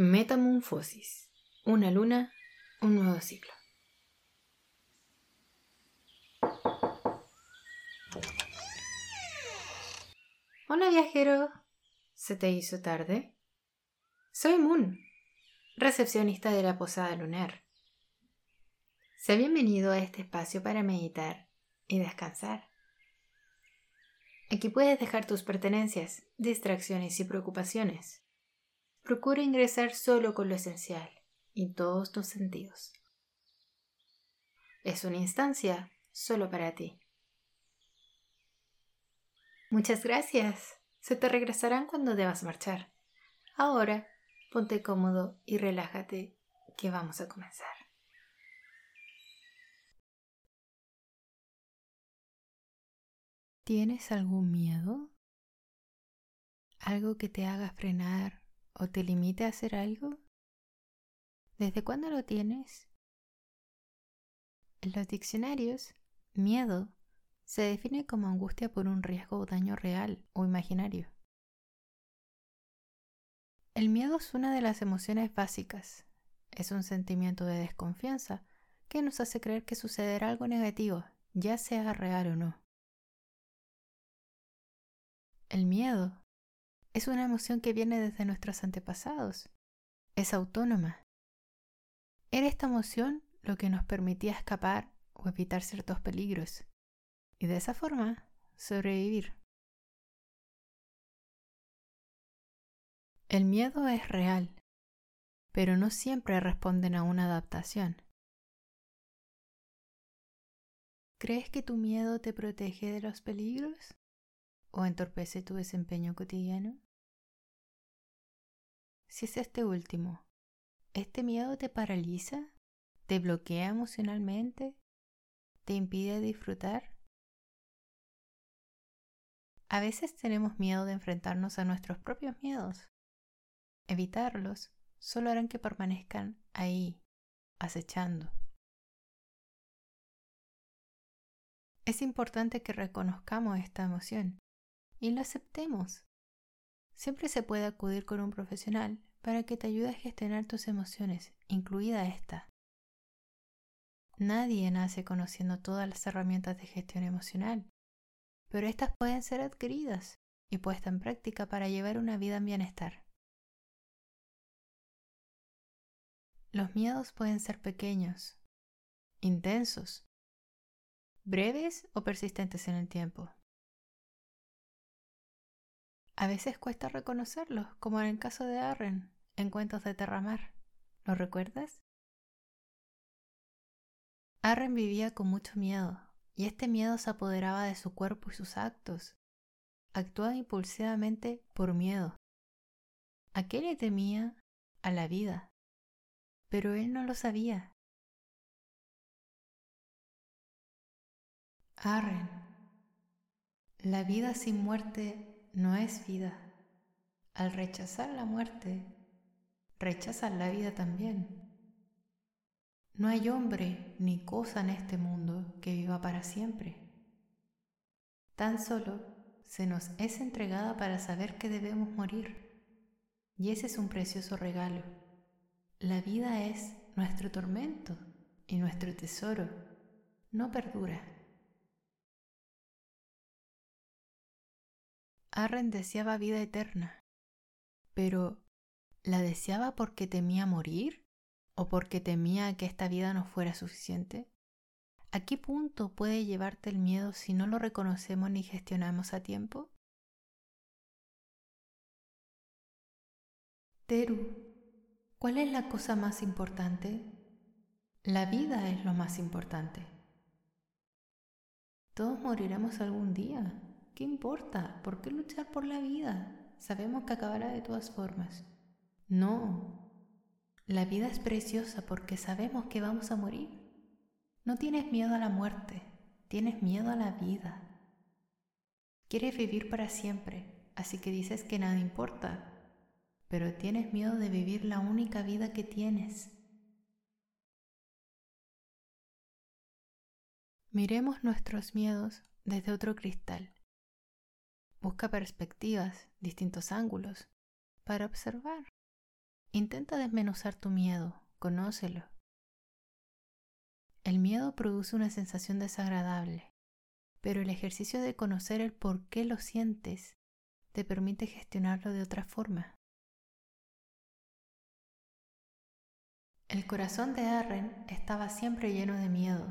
Metamorfosis. Una luna, un nuevo ciclo. Hola viajero. ¿Se te hizo tarde? Soy Moon, recepcionista de la posada lunar. Sé bienvenido a este espacio para meditar y descansar. Aquí puedes dejar tus pertenencias, distracciones y preocupaciones. Procura ingresar solo con lo esencial y todos tus sentidos. Es una instancia solo para ti. Muchas gracias. Se te regresarán cuando debas marchar. Ahora, ponte cómodo y relájate, que vamos a comenzar. ¿Tienes algún miedo? ¿Algo que te haga frenar o te limite a hacer algo? ¿Desde cuándo lo tienes? En los diccionarios, miedo se define como angustia por un riesgo o daño real o imaginario. El miedo es una de las emociones básicas. Es un sentimiento de desconfianza que nos hace creer que sucederá algo negativo, ya sea real o no. El miedo es una emoción que viene desde nuestros antepasados. Es autónoma. Era esta emoción lo que nos permitía escapar o evitar ciertos peligros y de esa forma sobrevivir. El miedo es real, pero no siempre responden a una adaptación. ¿Crees que tu miedo te protege de los peligros o entorpece tu desempeño cotidiano? Si es este último, ¿este miedo te paraliza? ¿Te bloquea emocionalmente? ¿Te impide disfrutar? A veces tenemos miedo de enfrentarnos a nuestros propios miedos. Evitarlos solo harán que permanezcan ahí, acechando. Es importante que reconozcamos esta emoción y la aceptemos. Siempre se puede acudir con un profesional para que te ayude a gestionar tus emociones, incluida esta. Nadie nace conociendo todas las herramientas de gestión emocional, pero estas pueden ser adquiridas y puestas en práctica para llevar una vida en bienestar. Los miedos pueden ser pequeños, intensos, breves o persistentes en el tiempo. A veces cuesta reconocerlos, como en el caso de Arren, en Cuentos de Terramar. ¿Lo recuerdas? Arren vivía con mucho miedo, y este miedo se apoderaba de su cuerpo y sus actos. Actuaba impulsivamente por miedo. ¿A qué le temía? A la vida. Pero él no lo sabía. Arren. La vida sin muerte no es vida. Al rechazar la muerte, rechazas la vida también. No hay hombre ni cosa en este mundo que viva para siempre. Tan solo se nos es entregada para saber que debemos morir. Y ese es un precioso regalo. La vida es nuestro tormento y nuestro tesoro. No perdura. Arren deseaba vida eterna, pero ¿la deseaba porque temía morir o porque temía que esta vida no fuera suficiente? ¿A qué punto puede llevarte el miedo si no lo reconocemos ni gestionamos a tiempo? Teru, ¿cuál es la cosa más importante? La vida es lo más importante. Todos moriremos algún día. ¿Qué importa? ¿Por qué luchar por la vida? Sabemos que acabará de todas formas. No. La vida es preciosa porque sabemos que vamos a morir. No tienes miedo a la muerte, tienes miedo a la vida. Quieres vivir para siempre, así que dices que nada importa, pero tienes miedo de vivir la única vida que tienes. Miremos nuestros miedos desde otro cristal. Busca perspectivas, distintos ángulos, para observar Intenta desmenuzar tu miedo, conócelo. El miedo produce una sensación desagradable, pero el ejercicio de conocer el por qué lo sientes te permite gestionarlo de otra forma. El corazón de Arren estaba siempre lleno de miedo.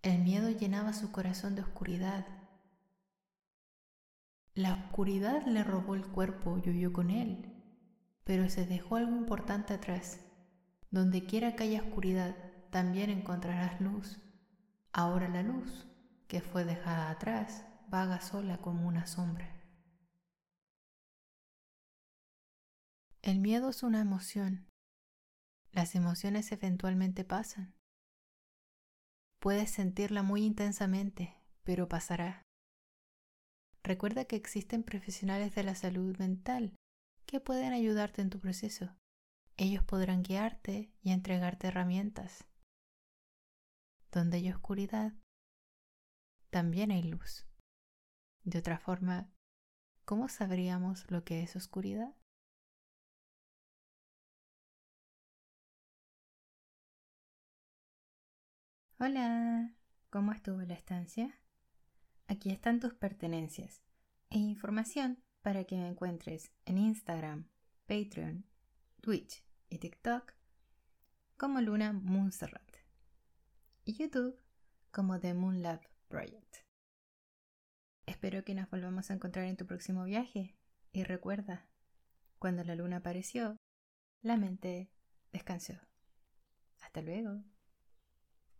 El miedo llenaba su corazón de oscuridad. La oscuridad le robó el cuerpo y huyó con él, pero se dejó algo importante atrás. Donde quiera que haya oscuridad, también encontrarás luz. Ahora la luz, que fue dejada atrás, vaga sola como una sombra. El miedo es una emoción las emociones eventualmente pasan. Puedes sentirla muy intensamente, pero pasará. Recuerda que existen profesionales de la salud mental que pueden ayudarte en tu proceso. Ellos podrán guiarte y entregarte herramientas. Donde hay oscuridad, también hay luz. De otra forma, ¿cómo sabríamos lo que es oscuridad? Hola, ¿cómo estuvo la estancia? Aquí están tus pertenencias e información para que me encuentres en Instagram, Patreon, Twitch y TikTok como Luna Moonserrat y YouTube como The Moon Lab Project. Espero que nos volvamos a encontrar en tu próximo viaje y recuerda, cuando la luna apareció, la mente descansó. Hasta luego.